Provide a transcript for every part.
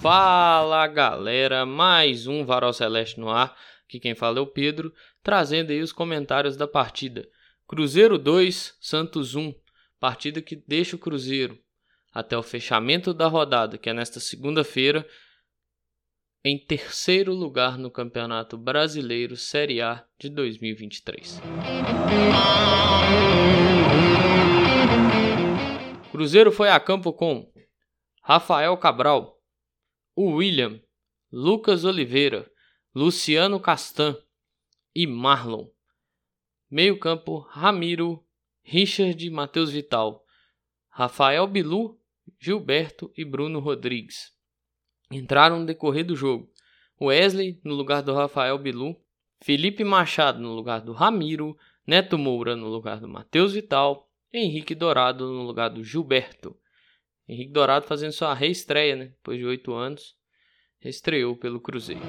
Fala galera, mais um Varal Celeste no ar. Aqui quem fala é o Pedro, trazendo aí os comentários da partida. Cruzeiro 2, Santos 1. Partida que deixa o Cruzeiro até o fechamento da rodada, que é nesta segunda-feira, em terceiro lugar no Campeonato Brasileiro Série A de 2023. Cruzeiro foi a campo com Rafael Cabral, William, Lucas Oliveira, Luciano Castan e Marlon. Meio campo, Ramiro, Richard e Matheus Vital, Rafael Bilu, Gilberto e Bruno Rodrigues. Entraram no decorrer do jogo. Wesley no lugar do Rafael Bilu, Felipe Machado no lugar do Ramiro, Neto Moura no lugar do Matheus Vital, Henrique Dourado no lugar do Gilberto. Henrique Dourado fazendo sua reestreia, né? Depois de oito anos, estreou pelo Cruzeiro.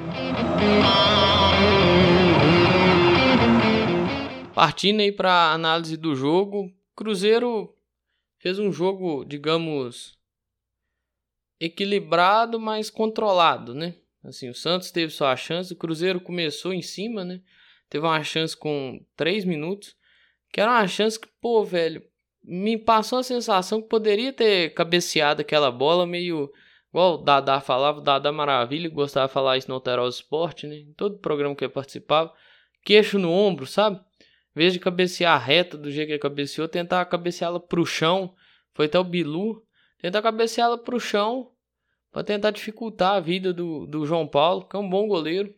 Partindo aí para análise do jogo, Cruzeiro fez um jogo, digamos, equilibrado, mas controlado, né? Assim, o Santos teve sua chance, o Cruzeiro começou em cima, né? Teve uma chance com três minutos, que era uma chance que, pô, velho, me passou a sensação que poderia ter cabeceado aquela bola meio. Igual o Dada falava, o Dada Maravilha, gostava de falar isso no Alterosa Esporte, né? Em todo programa que eu participava. Queixo no ombro, sabe? Em vez de cabecear reta do jeito que ele cabeceou, tentar cabeceá-la pro chão. Foi até o Bilu. Tentar cabeceá-la pro chão para tentar dificultar a vida do, do João Paulo, que é um bom goleiro.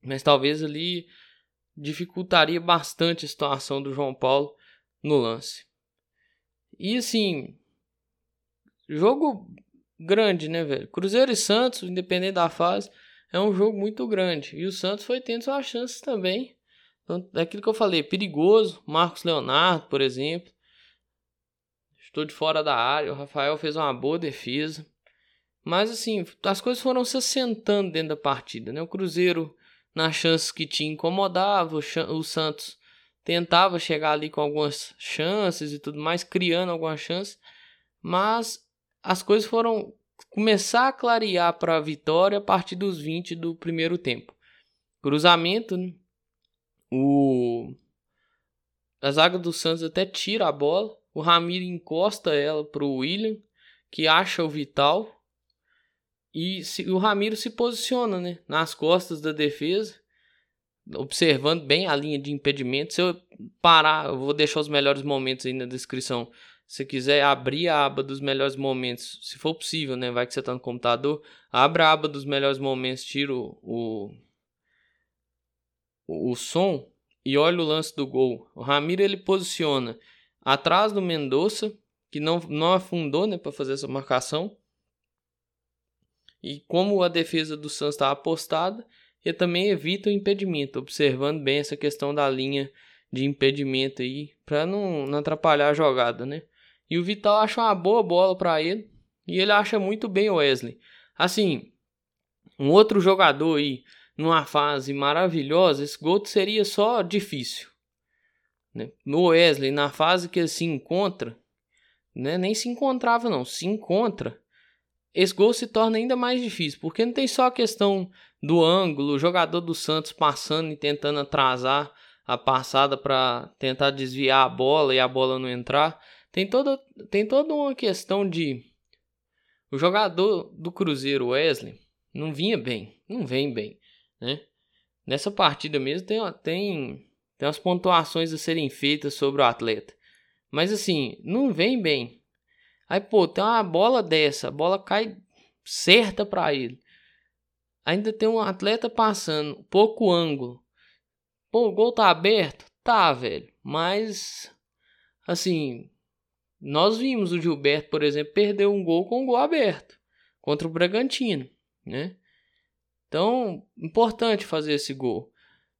Mas talvez ali dificultaria bastante a situação do João Paulo no lance. E assim, jogo grande, né, velho? Cruzeiro e Santos, independente da fase, é um jogo muito grande. E o Santos foi tendo suas chances também. Então, daquilo que eu falei, perigoso. Marcos Leonardo, por exemplo. Estou de fora da área. O Rafael fez uma boa defesa. Mas assim, as coisas foram se assentando dentro da partida, né? O Cruzeiro, nas chances que tinha, incomodava. O Santos tentava chegar ali com algumas chances e tudo mais, criando algumas chances, mas as coisas foram começar a clarear para a vitória a partir dos 20 do primeiro tempo. Cruzamento, né? o a zaga do Santos até tira a bola, o Ramiro encosta ela para o William, que acha o Vital, e se, o Ramiro se posiciona né, nas costas da defesa observando bem a linha de impedimento. Se eu parar, eu vou deixar os melhores momentos aí na descrição. Se quiser abrir a aba dos melhores momentos, se for possível, né? Vai que você está no computador, abra a aba dos melhores momentos, tira o, o, o som e olha o lance do gol. O Ramiro ele posiciona atrás do Mendonça, que não, não afundou né, para fazer essa marcação. E como a defesa do Santos está apostada, e também evita o impedimento, observando bem essa questão da linha de impedimento aí, para não, não atrapalhar a jogada, né? E o Vital acha uma boa bola para ele, e ele acha muito bem o Wesley. Assim, um outro jogador aí, numa fase maravilhosa, esse gol seria só difícil. Né? No Wesley, na fase que ele se encontra, né? nem se encontrava não, se encontra, esse gol se torna ainda mais difícil, porque não tem só a questão do ângulo, o jogador do Santos passando e tentando atrasar a passada para tentar desviar a bola e a bola não entrar. Tem toda, tem toda uma questão de o jogador do Cruzeiro Wesley não vinha bem, não vem bem, né? Nessa partida mesmo tem, tem, tem umas pontuações a serem feitas sobre o atleta. Mas assim, não vem bem. Aí, pô, tem uma bola dessa, a bola cai certa para ele. Ainda tem um atleta passando, pouco ângulo. Pô, o gol tá aberto? Tá, velho. Mas, assim, nós vimos o Gilberto, por exemplo, perder um gol com o gol aberto contra o Bragantino, né? Então, importante fazer esse gol.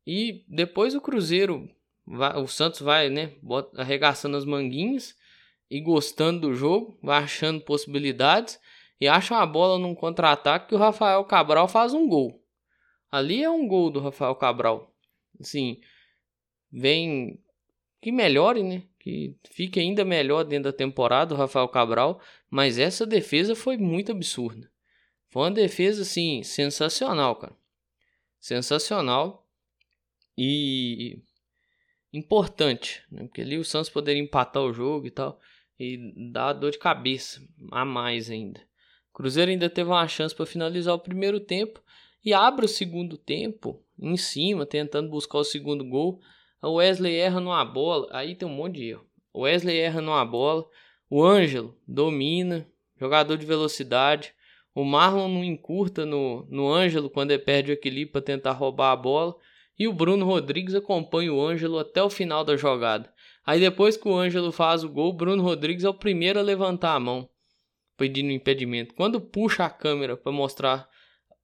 E depois o Cruzeiro, o Santos vai, né, arregaçando as manguinhas e gostando do jogo, vai achando possibilidades e acha uma bola num contra-ataque que o Rafael Cabral faz um gol. Ali é um gol do Rafael Cabral. Assim, vem que melhore, né? Que fique ainda melhor dentro da temporada o Rafael Cabral, mas essa defesa foi muito absurda. Foi uma defesa, assim, sensacional, cara. Sensacional. E importante, né? Porque ali o Santos poderia empatar o jogo e tal. E dar dor de cabeça a mais ainda. O Cruzeiro ainda teve uma chance para finalizar o primeiro tempo. E abre o segundo tempo em cima, tentando buscar o segundo gol. O Wesley erra numa bola. Aí tem um monte de erro. O Wesley erra numa bola. O Ângelo domina. Jogador de velocidade. O Marlon não encurta no, no Ângelo quando ele perde o equilíbrio para tentar roubar a bola. E o Bruno Rodrigues acompanha o Ângelo até o final da jogada. Aí depois que o Ângelo faz o gol, o Bruno Rodrigues é o primeiro a levantar a mão pedindo impedimento. Quando puxa a câmera para mostrar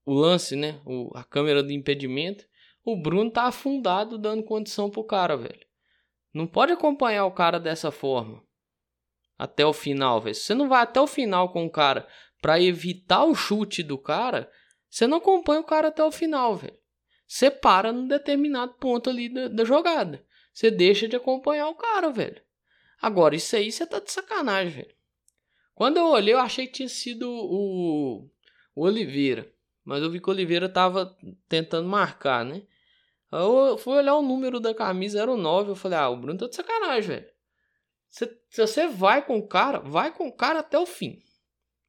o lance, né, o, a câmera do impedimento, o Bruno tá afundado dando condição pro cara, velho. Não pode acompanhar o cara dessa forma. Até o final, velho. Se você não vai até o final com o cara para evitar o chute do cara, você não acompanha o cara até o final, velho. Você para num determinado ponto ali da, da jogada. Você deixa de acompanhar o cara, velho. Agora, isso aí você tá de sacanagem, velho. Quando eu olhei, eu achei que tinha sido o, o Oliveira. Mas eu vi que o Oliveira tava tentando marcar, né? Eu fui olhar o número da camisa, era o 9. Eu falei, ah, o Bruno tá de sacanagem, velho. Se, se você vai com o cara, vai com o cara até o fim.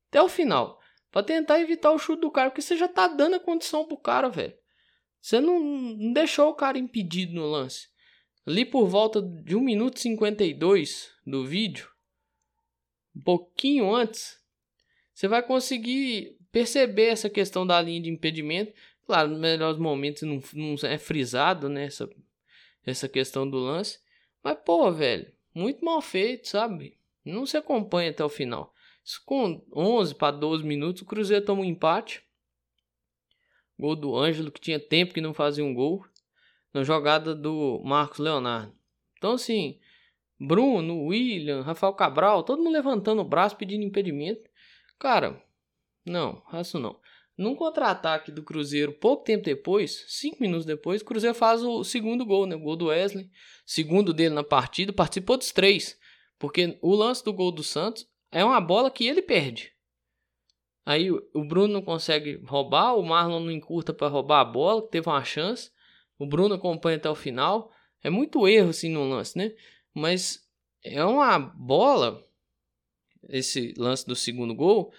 Até o final. Pra tentar evitar o chute do cara, porque você já tá dando a condição pro cara, velho. Você não, não deixou o cara impedido no lance. Ali por volta de 1 minuto e 52 do vídeo, um pouquinho antes, você vai conseguir perceber essa questão da linha de impedimento. Claro, nos melhores momentos não, não é frisado né, essa, essa questão do lance. Mas, pô, velho, muito mal feito, sabe? Não se acompanha até o final. Isso com 11 para 12 minutos, o Cruzeiro toma um empate. Gol do Ângelo, que tinha tempo que não fazia um gol. Na jogada do Marcos Leonardo. Então, assim, Bruno, William, Rafael Cabral, todo mundo levantando o braço pedindo impedimento. Cara, não, isso não. Num contra-ataque do Cruzeiro, pouco tempo depois, cinco minutos depois, o Cruzeiro faz o segundo gol, né? O gol do Wesley. Segundo dele na partida, participou dos três. Porque o lance do gol do Santos é uma bola que ele perde. Aí o Bruno não consegue roubar, o Marlon não encurta para roubar a bola, teve uma chance. O Bruno acompanha até o final. É muito erro assim no lance, né? Mas é uma bola, esse lance do segundo gol,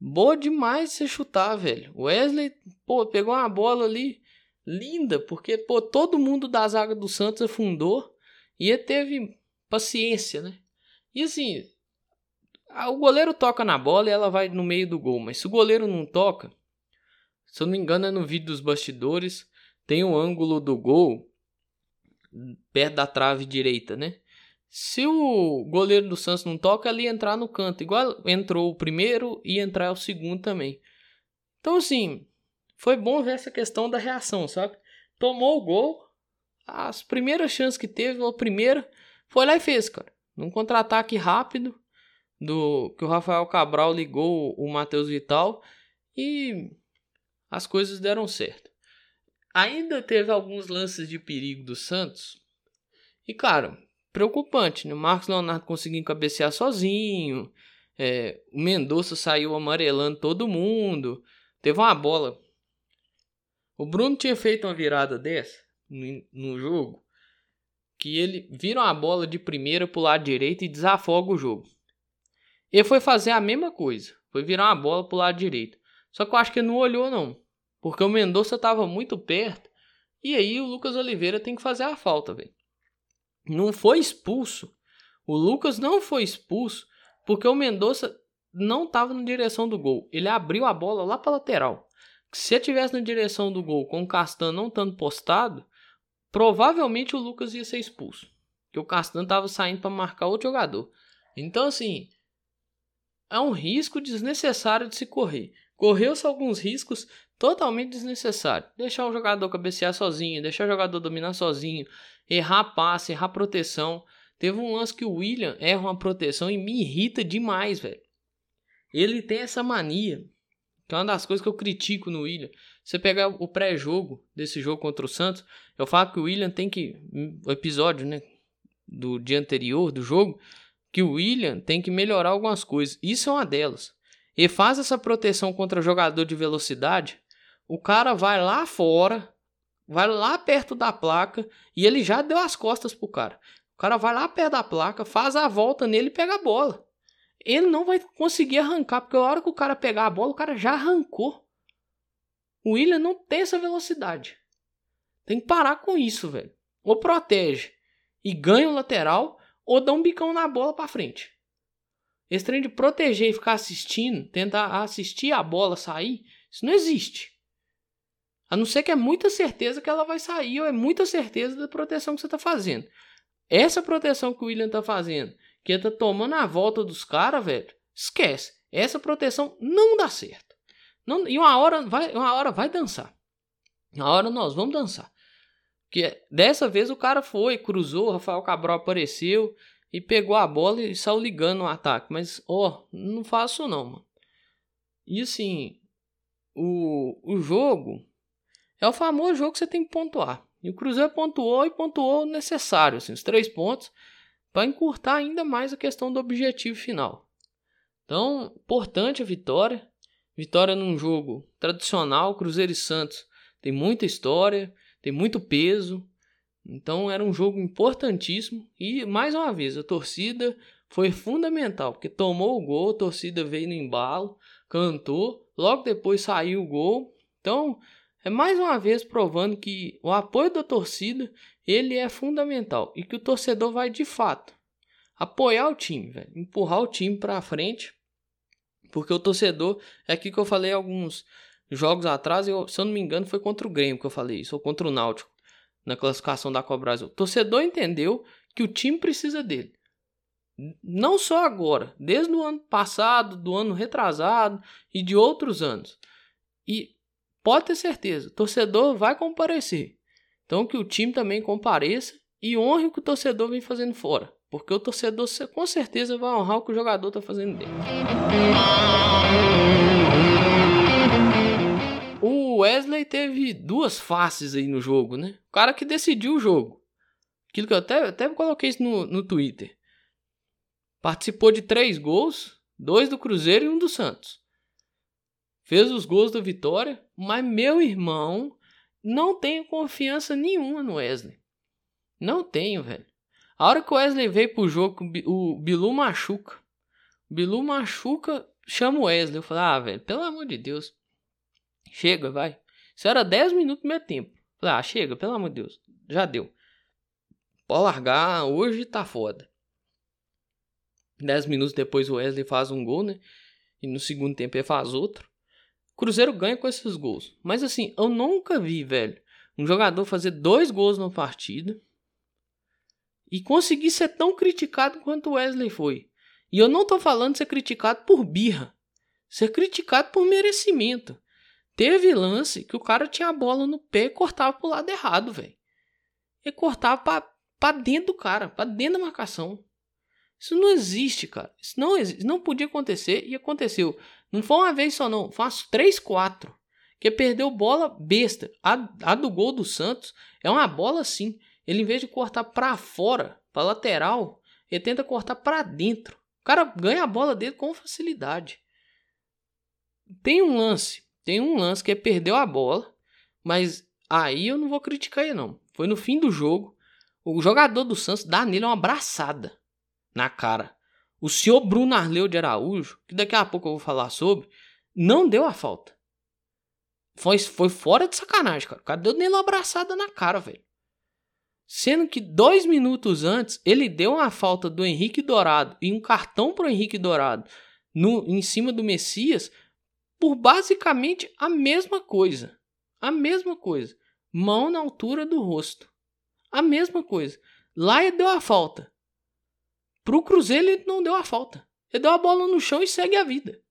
boa demais você chutar, velho. Wesley, pô, pegou uma bola ali linda, porque, pô, todo mundo da zaga do Santos afundou e ele teve paciência, né? E assim, o goleiro toca na bola e ela vai no meio do gol, mas se o goleiro não toca, se eu não me engano é no vídeo dos bastidores, tem o um ângulo do gol perto da trave direita, né? Se o goleiro do Santos não toca, ele entrar no canto. Igual entrou o primeiro e entrar o segundo também. Então, assim, foi bom ver essa questão da reação, sabe? Tomou o gol, as primeiras chances que teve, a primeira, foi lá e fez, cara. Num contra-ataque rápido, do que o Rafael Cabral ligou o Matheus Vital e as coisas deram certo. Ainda teve alguns lances de perigo do Santos. E, cara, preocupante, né? O Marcos Leonardo conseguiu cabecear sozinho. É, o Mendonça saiu amarelando todo mundo. Teve uma bola. O Bruno tinha feito uma virada dessa no, no jogo. Que ele vira uma bola de primeira pro lado direito e desafoga o jogo. Ele foi fazer a mesma coisa. Foi virar uma bola pro lado direito. Só que eu acho que ele não olhou, não. Porque o Mendonça estava muito perto. E aí o Lucas Oliveira tem que fazer a falta, velho não foi expulso. O Lucas não foi expulso porque o Mendonça não estava na direção do gol. Ele abriu a bola lá para lateral. Se ele tivesse na direção do gol com o Castan não estando postado, provavelmente o Lucas ia ser expulso. Porque o Castan estava saindo para marcar outro jogador. Então, assim, é um risco desnecessário de se correr. Correu-se alguns riscos totalmente desnecessários. Deixar o jogador cabecear sozinho, deixar o jogador dominar sozinho, errar passe, errar proteção. Teve um lance que o William erra uma proteção e me irrita demais, velho. Ele tem essa mania, que é uma das coisas que eu critico no William. Você pegar o pré-jogo desse jogo contra o Santos, eu falo que o William tem que. O episódio, né? Do dia anterior do jogo, que o William tem que melhorar algumas coisas. Isso é uma delas. E faz essa proteção contra jogador de velocidade, o cara vai lá fora, vai lá perto da placa e ele já deu as costas pro cara. O cara vai lá perto da placa, faz a volta nele e pega a bola. Ele não vai conseguir arrancar, porque a hora que o cara pegar a bola, o cara já arrancou. O William não tem essa velocidade. Tem que parar com isso, velho. Ou protege e ganha o lateral, ou dá um bicão na bola para frente. Esse trem de proteger e ficar assistindo, tentar assistir a bola sair, isso não existe. A não ser que é muita certeza que ela vai sair, ou é muita certeza da proteção que você está fazendo. Essa proteção que o William tá fazendo, que ele tá tomando a volta dos caras, velho, esquece. Essa proteção não dá certo. Não, e uma hora vai, uma hora vai dançar. Uma hora nós vamos dançar. Que dessa vez o cara foi, cruzou, Rafael Cabral apareceu e pegou a bola e saiu ligando no ataque. Mas, ó, não faço não, mano. E assim, o, o jogo é o famoso jogo que você tem que pontuar. E o Cruzeiro pontuou e pontuou o necessário, assim, os três pontos, para encurtar ainda mais a questão do objetivo final. Então, importante a vitória. Vitória num jogo tradicional, Cruzeiro e Santos tem muita história, tem muito peso. Então era um jogo importantíssimo e mais uma vez a torcida foi fundamental, porque tomou o gol, a torcida veio no embalo, cantou, logo depois saiu o gol. Então, é mais uma vez provando que o apoio da torcida ele é fundamental e que o torcedor vai de fato apoiar o time, empurrar o time para frente, porque o torcedor é aqui que eu falei alguns jogos atrás, eu, se eu não me engano foi contra o Grêmio que eu falei isso, ou contra o Náutico na classificação da Copa Brasil. O torcedor entendeu que o time precisa dele. Não só agora, desde o ano passado, do ano retrasado e de outros anos. E pode ter certeza, o torcedor vai comparecer. Então que o time também compareça e honre o que o torcedor vem fazendo fora. Porque o torcedor com certeza vai honrar o que o jogador está fazendo dentro. Wesley teve duas faces aí no jogo, né? O cara que decidiu o jogo. Aquilo que eu até, até coloquei isso no, no Twitter. Participou de três gols, dois do Cruzeiro e um do Santos fez os gols da vitória, mas meu irmão não tenho confiança nenhuma no Wesley. Não tenho, velho. A hora que o Wesley veio pro jogo, o Bilu machuca. O Bilu machuca, chama o Wesley. Eu falei, ah, velho, pelo amor de Deus. Chega, vai. Isso era 10 minutos do meu tempo. Falei, ah, chega, pelo amor de Deus. Já deu. Pode largar, hoje tá foda. 10 minutos depois o Wesley faz um gol, né? E no segundo tempo ele faz outro. Cruzeiro ganha com esses gols. Mas assim, eu nunca vi, velho, um jogador fazer dois gols numa partida e conseguir ser tão criticado quanto o Wesley foi. E eu não tô falando ser criticado por birra, ser criticado por merecimento. Teve lance que o cara tinha a bola no pé e cortava pro lado errado, velho. Ele cortava pra, pra dentro do cara, pra dentro da marcação. Isso não existe, cara. Isso não, existe, não podia acontecer e aconteceu. Não foi uma vez só, não. Faço três, quatro. Que perdeu bola besta. A, a do gol do Santos é uma bola assim. Ele, em vez de cortar para fora, para lateral, ele tenta cortar para dentro. O cara ganha a bola dele com facilidade. Tem um lance. Tem um lance que ele perdeu a bola. Mas aí eu não vou criticar ele, não. Foi no fim do jogo. O jogador do Santos dá nele uma abraçada na cara. O senhor Bruno Arleu de Araújo, que daqui a pouco eu vou falar sobre, não deu a falta. Foi, foi fora de sacanagem, cara. O cara deu nele uma abraçada na cara, velho. Sendo que dois minutos antes, ele deu uma falta do Henrique Dourado e um cartão pro Henrique Dourado no, em cima do Messias por basicamente a mesma coisa. A mesma coisa. Mão na altura do rosto. A mesma coisa. Lá ele deu a falta. Pro Cruzeiro ele não deu a falta. Ele deu a bola no chão e segue a vida.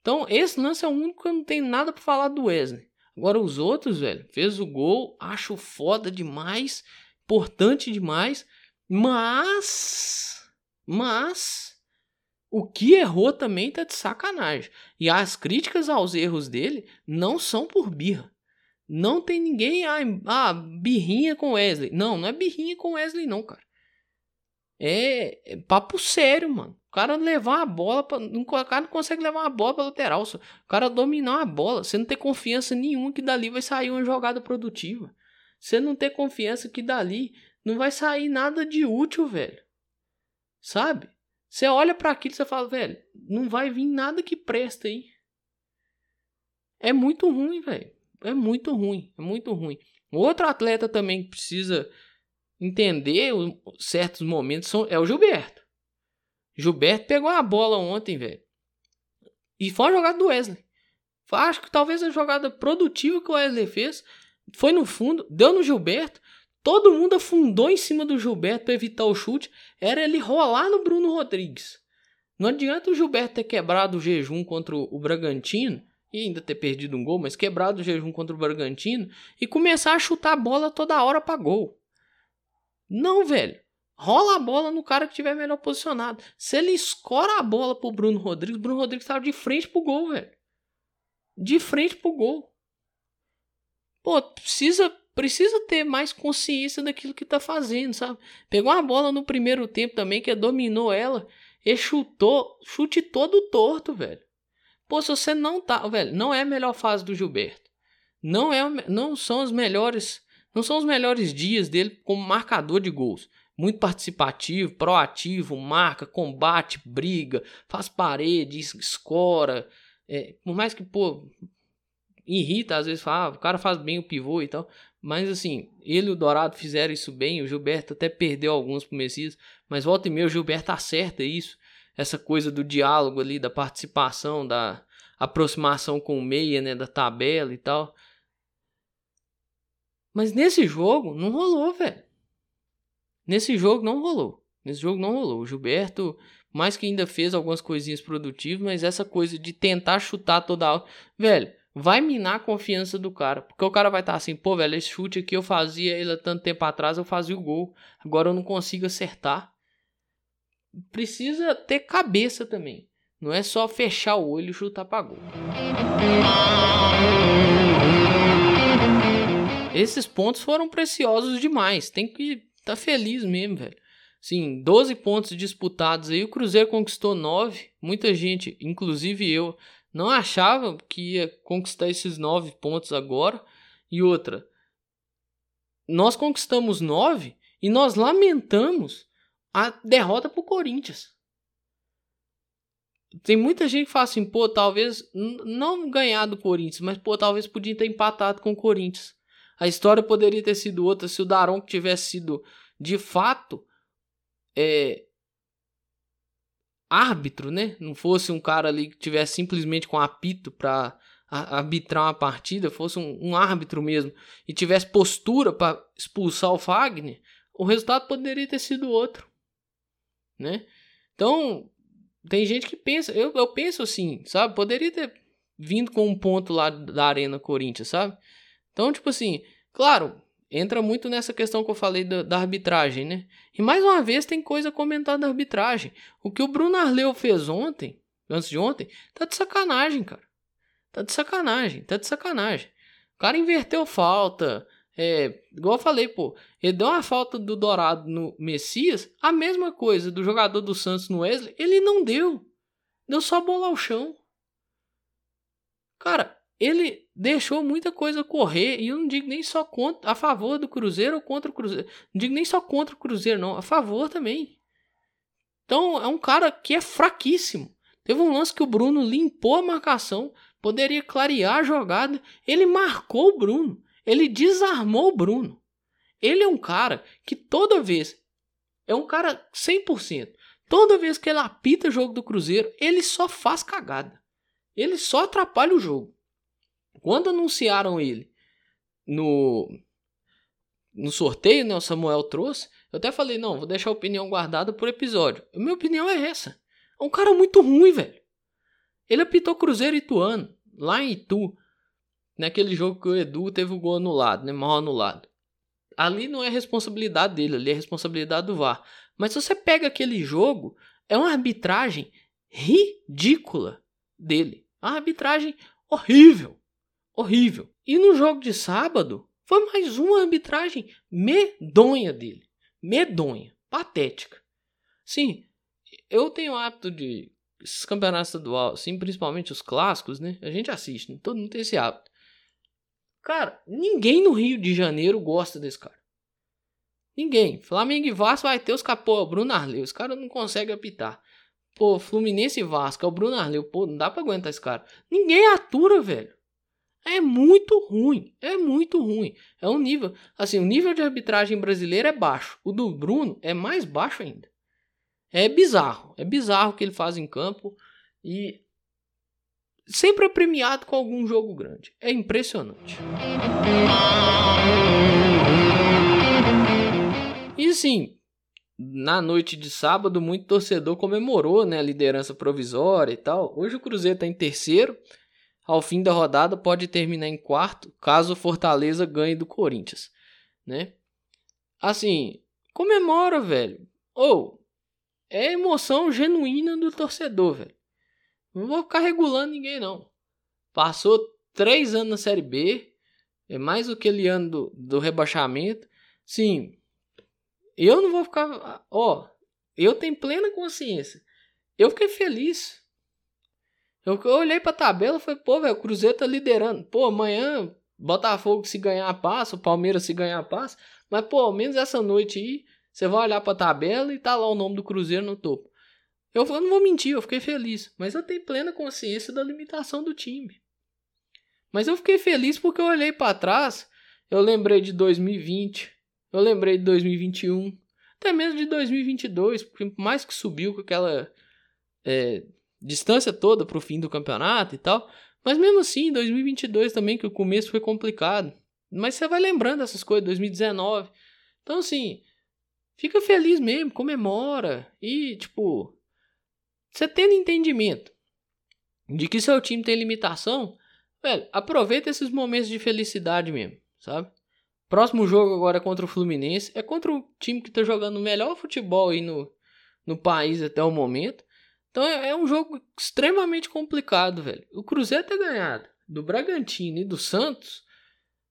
Então, esse lance é o único que eu não tenho nada para falar do Wesley. Agora, os outros, velho, fez o gol, acho foda demais, importante demais, mas. Mas. O que errou também tá de sacanagem. E as críticas aos erros dele não são por birra. Não tem ninguém. Ah, ah birrinha com Wesley. Não, não é birrinha com Wesley, não, cara. É, é papo sério, mano. O cara levar a bola, pra, o cara não consegue levar uma bola para lateral. O cara dominar a bola, você não ter confiança nenhuma que dali vai sair uma jogada produtiva. Você não ter confiança que dali não vai sair nada de útil, velho. Sabe? Você olha para aquilo e você fala, velho, não vai vir nada que presta aí. É muito ruim, velho. É muito ruim, é muito ruim. Outro atleta também que precisa entender certos momentos são, é o Gilberto. Gilberto pegou a bola ontem, velho. E foi uma jogada do Wesley. Acho que talvez a jogada produtiva que o Wesley fez foi no fundo, deu no Gilberto. Todo mundo afundou em cima do Gilberto para evitar o chute. Era ele rolar no Bruno Rodrigues. Não adianta o Gilberto ter quebrado o jejum contra o Bragantino e ainda ter perdido um gol, mas quebrado o jejum contra o Bragantino e começar a chutar a bola toda hora para gol. Não, velho. Rola a bola no cara que estiver melhor posicionado. Se ele escora a bola pro Bruno Rodrigues, Bruno Rodrigues estava de frente pro gol, velho. De frente pro gol. Pô, precisa, precisa ter mais consciência daquilo que tá fazendo, sabe? Pegou uma bola no primeiro tempo também, que dominou ela, e chutou, chute todo torto, velho. Pô, se você não tá, velho, não é a melhor fase do Gilberto. Não é, não são os melhores, não são os melhores dias dele como marcador de gols muito participativo, proativo, marca, combate, briga, faz parede, escora. É, por mais que, pô, irrita, às vezes fala, ah, o cara faz bem o pivô e tal. Mas assim, ele e o Dourado fizeram isso bem, o Gilberto até perdeu alguns pro Messias, mas volta e meia o Gilberto acerta isso, essa coisa do diálogo ali, da participação, da aproximação com o meia, né, da tabela e tal. Mas nesse jogo não rolou, velho. Nesse jogo não rolou. Nesse jogo não rolou. O Gilberto, mais que ainda fez algumas coisinhas produtivas, mas essa coisa de tentar chutar toda a. Velho, vai minar a confiança do cara. Porque o cara vai estar tá assim, pô, velho, esse chute aqui eu fazia ele há tanto tempo atrás, eu fazia o gol. Agora eu não consigo acertar. Precisa ter cabeça também. Não é só fechar o olho e chutar pra gol. Esses pontos foram preciosos demais. Tem que tá feliz mesmo, velho. Sim, 12 pontos disputados aí, o Cruzeiro conquistou 9. Muita gente, inclusive eu, não achava que ia conquistar esses 9 pontos agora. E outra, nós conquistamos 9 e nós lamentamos a derrota pro Corinthians. Tem muita gente que fala assim, pô, talvez não ganhar do Corinthians, mas pô, talvez podia ter empatado com o Corinthians. A história poderia ter sido outra se o Daron tivesse sido de fato é, árbitro, né? Não fosse um cara ali que tivesse simplesmente com apito para arbitrar uma partida, fosse um, um, árbitro mesmo e tivesse postura para expulsar o Fagner, o resultado poderia ter sido outro, né? Então tem gente que pensa, eu, eu penso assim, sabe? Poderia ter vindo com um ponto lá da Arena Corinthians, sabe? Então, tipo assim, claro, entra muito nessa questão que eu falei da, da, arbitragem, né? E mais uma vez tem coisa a comentar da arbitragem. O que o Bruno Arleu fez ontem, antes de ontem, tá de sacanagem, cara. Tá de sacanagem, tá de sacanagem. O cara inverteu falta. É, igual eu falei, pô, ele deu uma falta do Dourado no Messias, a mesma coisa do jogador do Santos no Wesley, ele não deu. Deu só bola ao chão. Cara, ele deixou muita coisa correr, e eu não digo nem só contra, a favor do Cruzeiro ou contra o Cruzeiro. Não digo nem só contra o Cruzeiro, não, a favor também. Então é um cara que é fraquíssimo. Teve um lance que o Bruno limpou a marcação, poderia clarear a jogada. Ele marcou o Bruno, ele desarmou o Bruno. Ele é um cara que toda vez, é um cara 100%. Toda vez que ele apita jogo do Cruzeiro, ele só faz cagada. Ele só atrapalha o jogo. Quando anunciaram ele no, no sorteio, né, o Samuel trouxe, eu até falei, não, vou deixar a opinião guardada por episódio. A minha opinião é essa. É um cara muito ruim, velho. Ele apitou Cruzeiro Ituano, lá em Itu, naquele jogo que o Edu teve o gol anulado, né, mal anulado. Ali não é responsabilidade dele, ali é responsabilidade do VAR. Mas se você pega aquele jogo, é uma arbitragem ridícula dele. Uma arbitragem horrível horrível. E no jogo de sábado, foi mais uma arbitragem medonha dele. Medonha, patética. Sim, eu tenho hábito de. Esses campeonatos estaduais, assim, principalmente os clássicos, né? A gente assiste, né? todo mundo tem esse hábito. Cara, ninguém no Rio de Janeiro gosta desse cara. Ninguém. Flamengo e Vasco vai ter os capô, Bruno Arleu. Os caras não conseguem apitar. Pô, Fluminense e Vasco, é o Bruno Arleu. Pô, não dá pra aguentar esse cara. Ninguém atura, velho. É muito ruim. É muito ruim. É um nível. Assim, o nível de arbitragem brasileira é baixo. O do Bruno é mais baixo ainda. É bizarro. É bizarro o que ele faz em campo. E sempre é premiado com algum jogo grande. É impressionante. E assim, na noite de sábado, muito torcedor comemorou né, a liderança provisória e tal. Hoje o Cruzeiro está em terceiro ao fim da rodada pode terminar em quarto, caso o Fortaleza ganhe do Corinthians, né? Assim, comemora, velho. Ou oh, é emoção genuína do torcedor, velho. Não vou ficar regulando ninguém, não. Passou três anos na Série B, é mais aquele ano do, do rebaixamento. Sim, eu não vou ficar. Ó, eu tenho plena consciência. Eu fiquei feliz eu, eu olhei pra tabela e falei, pô, velho, o Cruzeiro tá liderando. Pô, amanhã, Botafogo se ganhar passa, o Palmeiras se ganhar passa. Mas, pô, ao menos essa noite aí, você vai olhar pra tabela e tá lá o nome do Cruzeiro no topo. Eu, eu não vou mentir, eu fiquei feliz. Mas eu tenho plena consciência da limitação do time. Mas eu fiquei feliz porque eu olhei para trás, eu lembrei de 2020, eu lembrei de 2021, até mesmo de 2022, porque mais que subiu com aquela é, distância toda para o fim do campeonato e tal. Mas mesmo assim, 2022 também, que o começo foi complicado. Mas você vai lembrando essas coisas, 2019. Então, assim, fica feliz mesmo, comemora. E, tipo, você tendo entendimento de que seu time tem limitação, velho, aproveita esses momentos de felicidade mesmo, sabe? Próximo jogo agora é contra o Fluminense. É contra o time que tá jogando o melhor futebol aí no, no país até o momento. Então é, é um jogo extremamente complicado, velho. O Cruzeiro ter ganhado do Bragantino e do Santos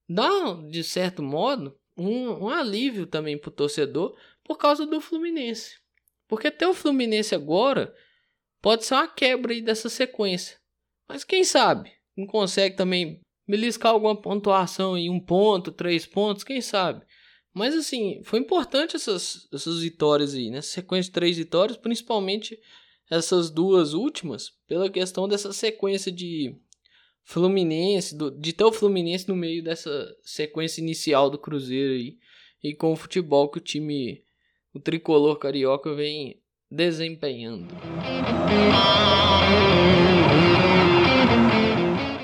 dá, de certo modo, um, um alívio também pro torcedor por causa do Fluminense. Porque até o Fluminense agora pode ser uma quebra aí dessa sequência. Mas quem sabe não consegue também beliscar alguma pontuação em um ponto, três pontos, quem sabe. Mas assim, foi importante essas, essas vitórias aí, né? Sequência de três vitórias, principalmente essas duas últimas pela questão dessa sequência de Fluminense, do, de ter o Fluminense no meio dessa sequência inicial do Cruzeiro aí, e com o futebol que o time, o tricolor carioca vem desempenhando.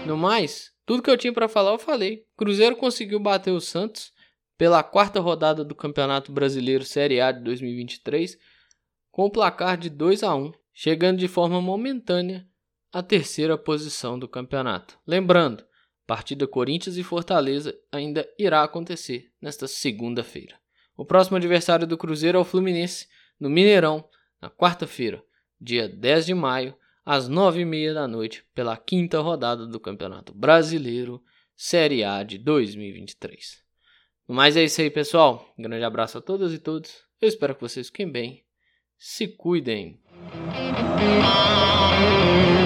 No mais, tudo que eu tinha para falar eu falei. Cruzeiro conseguiu bater o Santos pela quarta rodada do Campeonato Brasileiro Série A de 2023 com o placar de 2 a 1 chegando de forma momentânea à terceira posição do campeonato. Lembrando, partida Corinthians e Fortaleza ainda irá acontecer nesta segunda-feira. O próximo adversário do Cruzeiro é o Fluminense, no Mineirão, na quarta-feira, dia 10 de maio, às 9h30 da noite, pela quinta rodada do Campeonato Brasileiro, Série A de 2023. Mas é isso aí, pessoal. Um grande abraço a todas e todos. Eu espero que vocês fiquem bem. Se cuidem. Thank you.